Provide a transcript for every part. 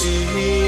see. the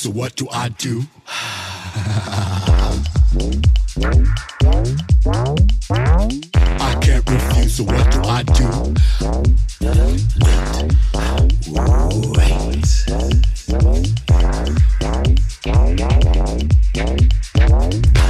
so what do I do? I can't refuse, so what do I do? Wait, wait.